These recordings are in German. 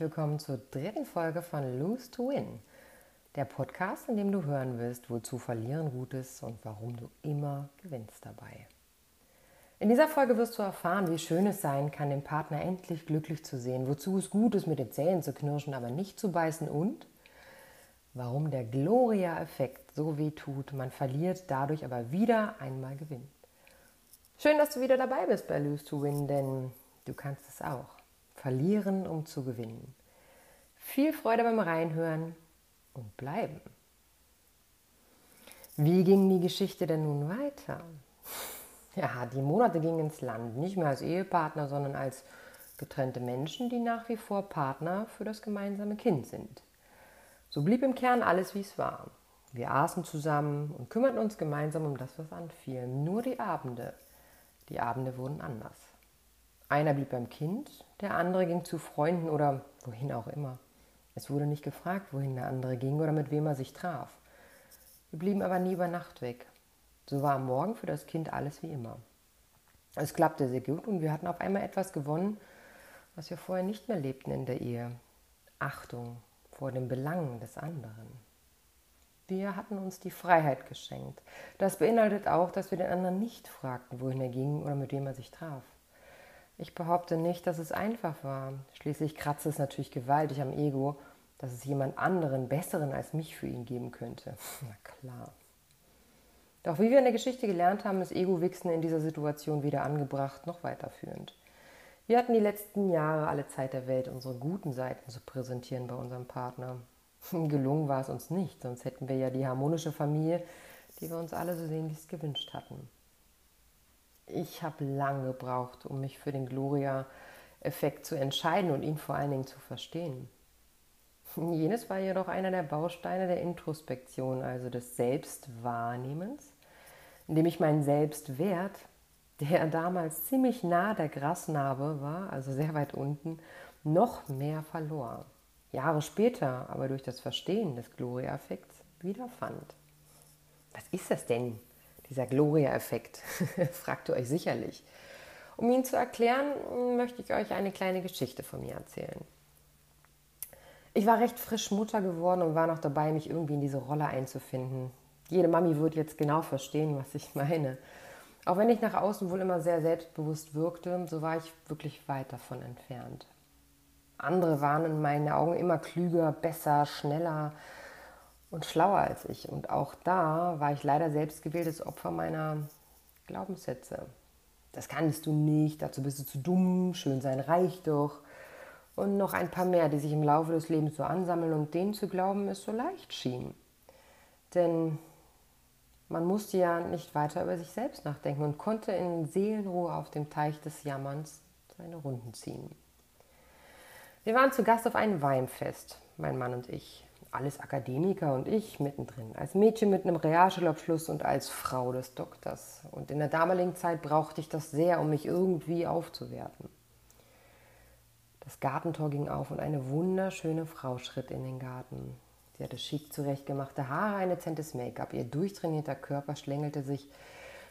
willkommen zur dritten Folge von Lose to Win, der Podcast, in dem du hören wirst, wozu Verlieren gut ist und warum du immer gewinnst dabei. In dieser Folge wirst du erfahren, wie schön es sein kann, den Partner endlich glücklich zu sehen, wozu es gut ist, mit den Zähnen zu knirschen, aber nicht zu beißen und warum der Gloria-Effekt so weh tut, man verliert, dadurch aber wieder einmal gewinnt. Schön, dass du wieder dabei bist bei Lose to Win, denn du kannst es auch. Verlieren, um zu gewinnen. Viel Freude beim Reinhören und bleiben. Wie ging die Geschichte denn nun weiter? Ja, die Monate gingen ins Land, nicht mehr als Ehepartner, sondern als getrennte Menschen, die nach wie vor Partner für das gemeinsame Kind sind. So blieb im Kern alles, wie es war. Wir aßen zusammen und kümmerten uns gemeinsam um das, was anfiel. Nur die Abende. Die Abende wurden anders. Einer blieb beim Kind, der andere ging zu Freunden oder wohin auch immer. Es wurde nicht gefragt, wohin der andere ging oder mit wem er sich traf. Wir blieben aber nie über Nacht weg. So war am Morgen für das Kind alles wie immer. Es klappte sehr gut und wir hatten auf einmal etwas gewonnen, was wir vorher nicht mehr lebten in der Ehe. Achtung vor den Belangen des anderen. Wir hatten uns die Freiheit geschenkt. Das beinhaltet auch, dass wir den anderen nicht fragten, wohin er ging oder mit wem er sich traf. Ich behaupte nicht, dass es einfach war. Schließlich kratzt es natürlich gewaltig am Ego, dass es jemand anderen, besseren als mich für ihn geben könnte. Na klar. Doch wie wir in der Geschichte gelernt haben, ist Ego-Wichsen in dieser Situation weder angebracht noch weiterführend. Wir hatten die letzten Jahre alle Zeit der Welt, unsere guten Seiten zu präsentieren bei unserem Partner. Gelungen war es uns nicht, sonst hätten wir ja die harmonische Familie, die wir uns alle so sehnlichst gewünscht hatten ich habe lange gebraucht, um mich für den Gloria-Effekt zu entscheiden und ihn vor allen Dingen zu verstehen. Jenes war jedoch einer der Bausteine der Introspektion, also des Selbstwahrnehmens, indem ich meinen Selbstwert, der damals ziemlich nah der Grasnarbe war, also sehr weit unten, noch mehr verlor. Jahre später aber durch das Verstehen des Gloria-Effekts wiederfand. Was ist das denn? dieser Gloria-Effekt, fragt ihr euch sicherlich. Um ihn zu erklären, möchte ich euch eine kleine Geschichte von mir erzählen. Ich war recht frisch Mutter geworden und war noch dabei, mich irgendwie in diese Rolle einzufinden. Jede Mami wird jetzt genau verstehen, was ich meine. Auch wenn ich nach außen wohl immer sehr selbstbewusst wirkte, so war ich wirklich weit davon entfernt. Andere waren in meinen Augen immer klüger, besser, schneller, und schlauer als ich. Und auch da war ich leider selbstgewähltes Opfer meiner Glaubenssätze. Das kannst du nicht, dazu bist du zu dumm, schön sein reicht doch. Und noch ein paar mehr, die sich im Laufe des Lebens so ansammeln und denen zu glauben, es so leicht schien. Denn man musste ja nicht weiter über sich selbst nachdenken und konnte in Seelenruhe auf dem Teich des Jammerns seine Runden ziehen. Wir waren zu Gast auf einem Weinfest, mein Mann und ich alles Akademiker und ich mittendrin, als Mädchen mit einem Realschulabschluss und als Frau des Doktors. Und in der damaligen Zeit brauchte ich das sehr, um mich irgendwie aufzuwerten. Das Gartentor ging auf und eine wunderschöne Frau schritt in den Garten. Sie hatte schick zurechtgemachte Haare, ein dezentes Make-up. Ihr durchtrainierter Körper schlängelte sich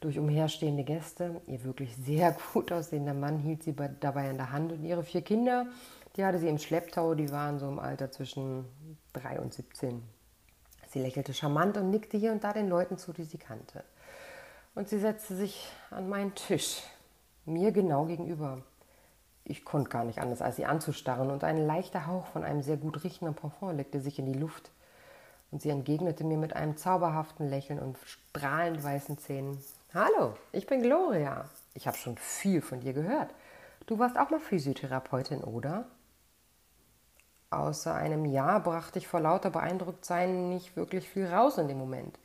durch umherstehende Gäste. Ihr wirklich sehr gut aussehender Mann hielt sie dabei an der Hand und ihre vier Kinder die hatte sie im Schlepptau, die waren so im Alter zwischen 3 und 17. Sie lächelte charmant und nickte hier und da den Leuten zu, die sie kannte. Und sie setzte sich an meinen Tisch, mir genau gegenüber. Ich konnte gar nicht anders, als sie anzustarren, und ein leichter Hauch von einem sehr gut riechenden Parfum legte sich in die Luft. Und sie entgegnete mir mit einem zauberhaften Lächeln und strahlend weißen Zähnen. Hallo, ich bin Gloria. Ich habe schon viel von dir gehört. Du warst auch mal Physiotherapeutin, oder? Außer einem Ja brachte ich vor lauter Beeindrucktsein nicht wirklich viel raus in dem Moment.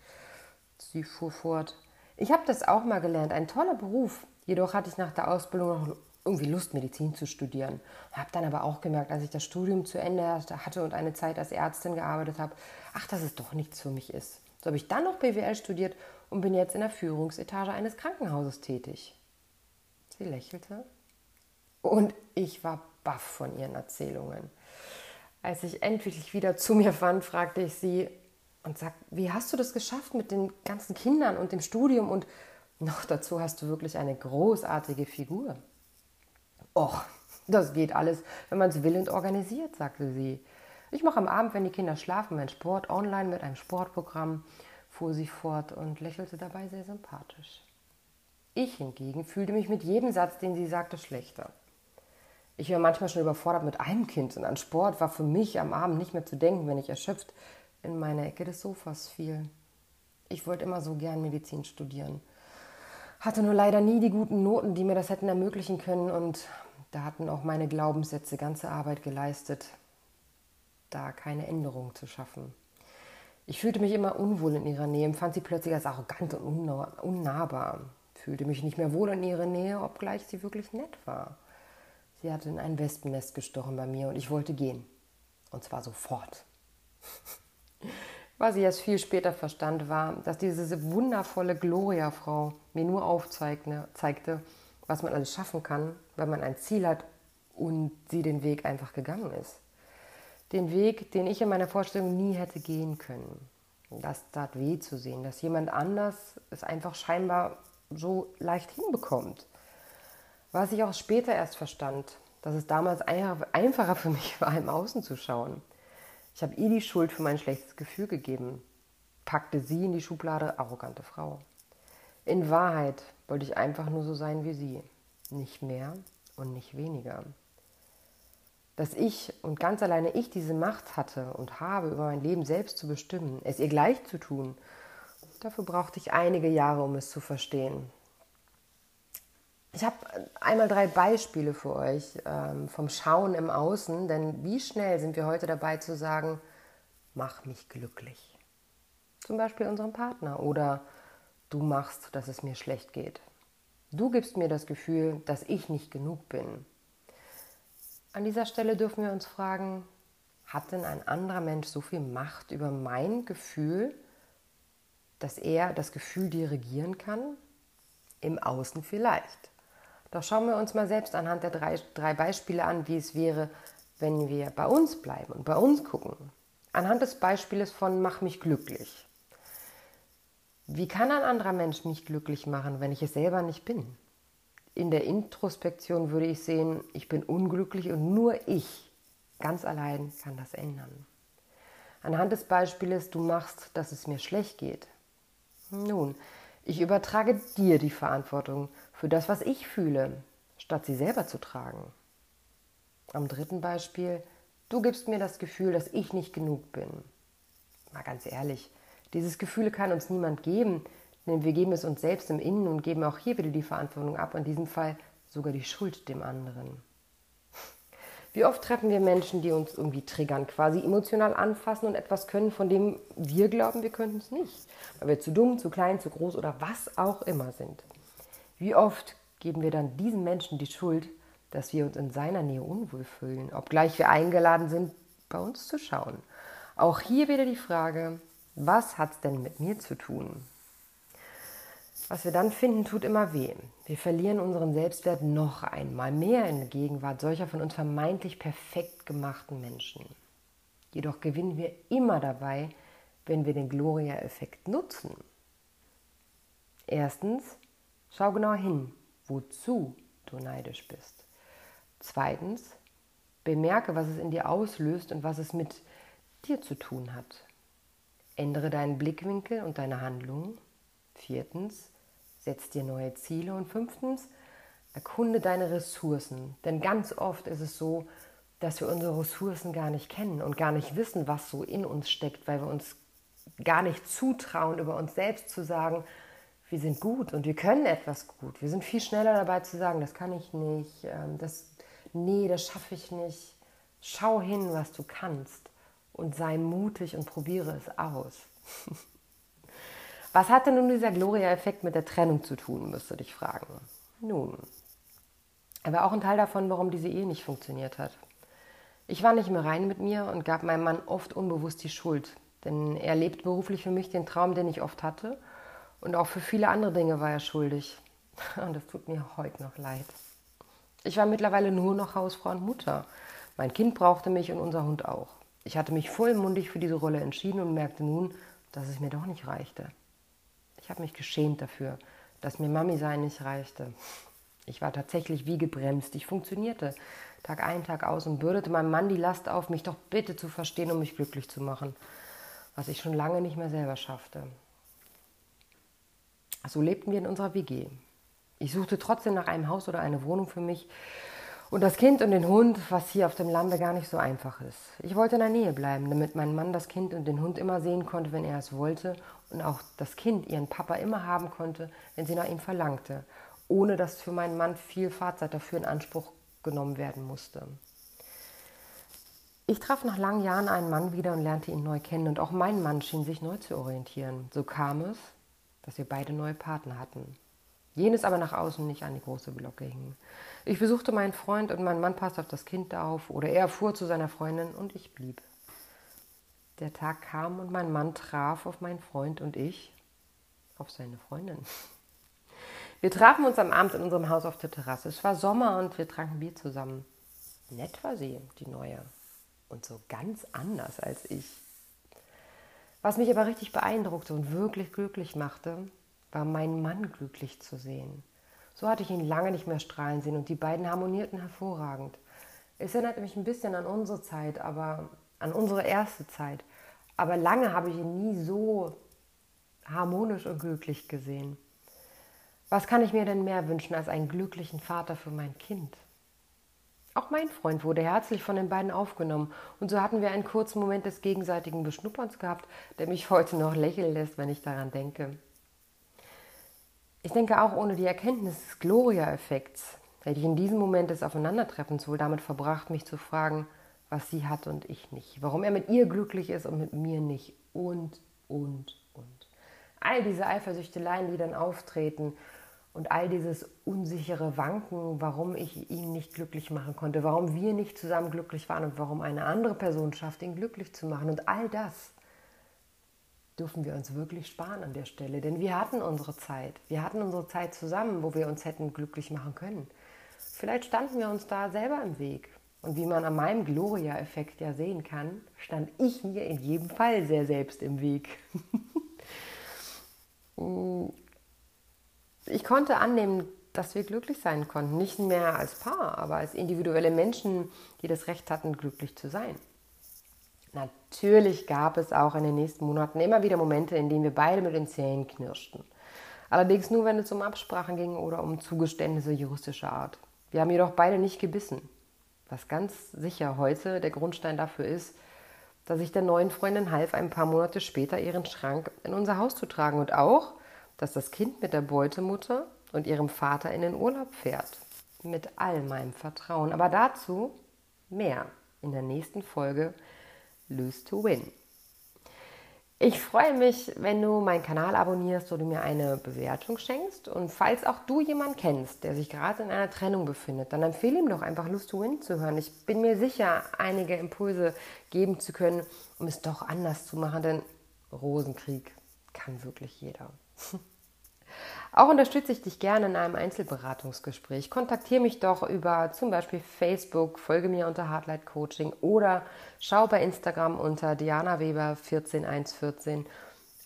Sie fuhr fort. Ich habe das auch mal gelernt, ein toller Beruf. Jedoch hatte ich nach der Ausbildung noch irgendwie Lust, Medizin zu studieren. Habe dann aber auch gemerkt, als ich das Studium zu Ende hatte und eine Zeit als Ärztin gearbeitet habe, ach, dass es doch nichts für mich ist. So habe ich dann noch BWL studiert und bin jetzt in der Führungsetage eines Krankenhauses tätig. Sie lächelte und ich war baff von ihren Erzählungen. Als ich endlich wieder zu mir fand, fragte ich sie und sagte, wie hast du das geschafft mit den ganzen Kindern und dem Studium und noch dazu hast du wirklich eine großartige Figur. Och, Das geht alles, wenn man es will und organisiert, sagte sie. Ich mache am Abend, wenn die Kinder schlafen, meinen Sport online mit einem Sportprogramm, fuhr sie fort und lächelte dabei sehr sympathisch. Ich hingegen fühlte mich mit jedem Satz, den sie sagte, schlechter. Ich war manchmal schon überfordert mit einem Kind und an Sport war für mich am Abend nicht mehr zu denken, wenn ich erschöpft in meine Ecke des Sofas fiel. Ich wollte immer so gern Medizin studieren, hatte nur leider nie die guten Noten, die mir das hätten ermöglichen können und da hatten auch meine Glaubenssätze ganze Arbeit geleistet, da keine Änderung zu schaffen. Ich fühlte mich immer unwohl in ihrer Nähe, empfand sie plötzlich als arrogant und unnahbar, fühlte mich nicht mehr wohl in ihrer Nähe, obgleich sie wirklich nett war. Sie hatte in ein Wespennest gestochen bei mir und ich wollte gehen. Und zwar sofort. Was ich erst viel später verstand, war, dass diese wundervolle Gloria-Frau mir nur aufzeigte, was man alles schaffen kann, wenn man ein Ziel hat und sie den Weg einfach gegangen ist. Den Weg, den ich in meiner Vorstellung nie hätte gehen können. Das tat weh zu sehen, dass jemand anders es einfach scheinbar so leicht hinbekommt. Was ich auch später erst verstand, dass es damals einfacher für mich war, im Außen zu schauen. Ich habe ihr die Schuld für mein schlechtes Gefühl gegeben, packte sie in die Schublade arrogante Frau. In Wahrheit wollte ich einfach nur so sein wie sie, nicht mehr und nicht weniger. Dass ich und ganz alleine ich diese Macht hatte und habe, über mein Leben selbst zu bestimmen, es ihr gleich zu tun, dafür brauchte ich einige Jahre, um es zu verstehen. Ich habe einmal drei Beispiele für euch ähm, vom Schauen im Außen, denn wie schnell sind wir heute dabei zu sagen, mach mich glücklich. Zum Beispiel unserem Partner oder du machst, dass es mir schlecht geht. Du gibst mir das Gefühl, dass ich nicht genug bin. An dieser Stelle dürfen wir uns fragen, hat denn ein anderer Mensch so viel Macht über mein Gefühl, dass er das Gefühl dirigieren kann? Im Außen vielleicht. Doch schauen wir uns mal selbst anhand der drei, drei Beispiele an, wie es wäre, wenn wir bei uns bleiben und bei uns gucken. Anhand des Beispieles von Mach mich glücklich. Wie kann ein anderer Mensch mich glücklich machen, wenn ich es selber nicht bin? In der Introspektion würde ich sehen, ich bin unglücklich und nur ich, ganz allein, kann das ändern. Anhand des Beispieles, du machst, dass es mir schlecht geht. Nun, ich übertrage dir die Verantwortung für das, was ich fühle, statt sie selber zu tragen. Am dritten Beispiel, du gibst mir das Gefühl, dass ich nicht genug bin. Mal ganz ehrlich, dieses Gefühl kann uns niemand geben, denn wir geben es uns selbst im Innen und geben auch hier wieder die Verantwortung ab, in diesem Fall sogar die Schuld dem anderen. Wie oft treffen wir Menschen, die uns irgendwie triggern, quasi emotional anfassen und etwas können, von dem wir glauben, wir könnten es nicht, weil wir zu dumm, zu klein, zu groß oder was auch immer sind. Wie oft geben wir dann diesen Menschen die Schuld, dass wir uns in seiner Nähe unwohl fühlen, obgleich wir eingeladen sind, bei uns zu schauen. Auch hier wieder die Frage, was hat es denn mit mir zu tun? Was wir dann finden, tut immer weh. Wir verlieren unseren Selbstwert noch einmal mehr in Gegenwart solcher von uns vermeintlich perfekt gemachten Menschen. Jedoch gewinnen wir immer dabei, wenn wir den Gloria-Effekt nutzen. Erstens, schau genau hin, wozu du neidisch bist. Zweitens, bemerke, was es in dir auslöst und was es mit dir zu tun hat. Ändere deinen Blickwinkel und deine Handlungen. Viertens, setz dir neue Ziele und fünftens, erkunde deine Ressourcen. Denn ganz oft ist es so, dass wir unsere Ressourcen gar nicht kennen und gar nicht wissen, was so in uns steckt, weil wir uns gar nicht zutrauen, über uns selbst zu sagen, wir sind gut und wir können etwas gut. Wir sind viel schneller dabei zu sagen, das kann ich nicht, ähm, das, nee, das schaffe ich nicht. Schau hin, was du kannst und sei mutig und probiere es aus. Was hat denn nun dieser Gloria-Effekt mit der Trennung zu tun, müsst du dich fragen. Nun, er war auch ein Teil davon, warum diese Ehe nicht funktioniert hat. Ich war nicht mehr rein mit mir und gab meinem Mann oft unbewusst die Schuld, denn er lebt beruflich für mich den Traum, den ich oft hatte und auch für viele andere Dinge war er schuldig. Und das tut mir heute noch leid. Ich war mittlerweile nur noch Hausfrau und Mutter. Mein Kind brauchte mich und unser Hund auch. Ich hatte mich vollmundig für diese Rolle entschieden und merkte nun, dass es mir doch nicht reichte. Ich habe mich geschämt dafür, dass mir Mami sein nicht reichte. Ich war tatsächlich wie gebremst. Ich funktionierte Tag ein, Tag aus und bürdete meinem Mann die Last auf, mich doch bitte zu verstehen, um mich glücklich zu machen, was ich schon lange nicht mehr selber schaffte. So lebten wir in unserer WG. Ich suchte trotzdem nach einem Haus oder einer Wohnung für mich und das Kind und den Hund, was hier auf dem Lande gar nicht so einfach ist. Ich wollte in der Nähe bleiben, damit mein Mann das Kind und den Hund immer sehen konnte, wenn er es wollte und auch das Kind ihren Papa immer haben konnte, wenn sie nach ihm verlangte, ohne dass für meinen Mann viel Fahrzeit dafür in Anspruch genommen werden musste. Ich traf nach langen Jahren einen Mann wieder und lernte ihn neu kennen und auch mein Mann schien sich neu zu orientieren. So kam es, dass wir beide neue Partner hatten. Jenes aber nach außen nicht an die große Glocke hing. Ich besuchte meinen Freund und mein Mann passte auf das Kind auf oder er fuhr zu seiner Freundin und ich blieb. Der Tag kam und mein Mann traf auf meinen Freund und ich auf seine Freundin. Wir trafen uns am Abend in unserem Haus auf der Terrasse. Es war Sommer und wir tranken Bier zusammen. Nett war sie, die neue. Und so ganz anders als ich. Was mich aber richtig beeindruckte und wirklich glücklich machte, war meinen Mann glücklich zu sehen. So hatte ich ihn lange nicht mehr strahlen sehen und die beiden harmonierten hervorragend. Es erinnert mich ein bisschen an unsere Zeit, aber an unsere erste Zeit. Aber lange habe ich ihn nie so harmonisch und glücklich gesehen. Was kann ich mir denn mehr wünschen als einen glücklichen Vater für mein Kind? Auch mein Freund wurde herzlich von den beiden aufgenommen und so hatten wir einen kurzen Moment des gegenseitigen Beschnupperns gehabt, der mich heute noch lächeln lässt, wenn ich daran denke. Ich denke auch ohne die Erkenntnis des Gloria-Effekts hätte ich in diesem Moment des Aufeinandertreffens wohl damit verbracht, mich zu fragen, was sie hat und ich nicht, warum er mit ihr glücklich ist und mit mir nicht und, und, und. All diese Eifersüchteleien, die dann auftreten und all dieses unsichere Wanken, warum ich ihn nicht glücklich machen konnte, warum wir nicht zusammen glücklich waren und warum eine andere Person schafft, ihn glücklich zu machen. Und all das dürfen wir uns wirklich sparen an der Stelle, denn wir hatten unsere Zeit. Wir hatten unsere Zeit zusammen, wo wir uns hätten glücklich machen können. Vielleicht standen wir uns da selber im Weg. Und wie man an meinem Gloria-Effekt ja sehen kann, stand ich mir in jedem Fall sehr selbst im Weg. ich konnte annehmen, dass wir glücklich sein konnten. Nicht mehr als Paar, aber als individuelle Menschen, die das Recht hatten, glücklich zu sein. Natürlich gab es auch in den nächsten Monaten immer wieder Momente, in denen wir beide mit den Zähnen knirschten. Allerdings nur, wenn es um Absprachen ging oder um Zugeständnisse juristischer Art. Wir haben jedoch beide nicht gebissen. Was ganz sicher heute der Grundstein dafür ist, dass ich der neuen Freundin half, ein paar Monate später ihren Schrank in unser Haus zu tragen und auch, dass das Kind mit der Beutemutter und ihrem Vater in den Urlaub fährt. Mit all meinem Vertrauen. Aber dazu mehr in der nächsten Folge Lose to Win. Ich freue mich, wenn du meinen Kanal abonnierst oder mir eine Bewertung schenkst. Und falls auch du jemanden kennst, der sich gerade in einer Trennung befindet, dann empfehle ihm doch einfach Lust to Win zu hören. Ich bin mir sicher, einige Impulse geben zu können, um es doch anders zu machen, denn Rosenkrieg kann wirklich jeder. Auch unterstütze ich dich gerne in einem Einzelberatungsgespräch. Kontaktiere mich doch über zum Beispiel Facebook, folge mir unter Hardlight Coaching oder schau bei Instagram unter Diana Weber 14114.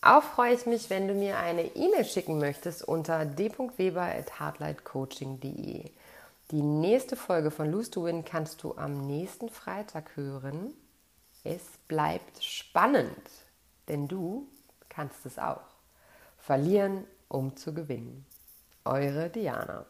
Auch freue ich mich, wenn du mir eine E-Mail schicken möchtest unter d.weber.hardlightcoaching.de. Die nächste Folge von Lose to Win kannst du am nächsten Freitag hören. Es bleibt spannend, denn du kannst es auch. Verlieren um zu gewinnen. Eure Diana.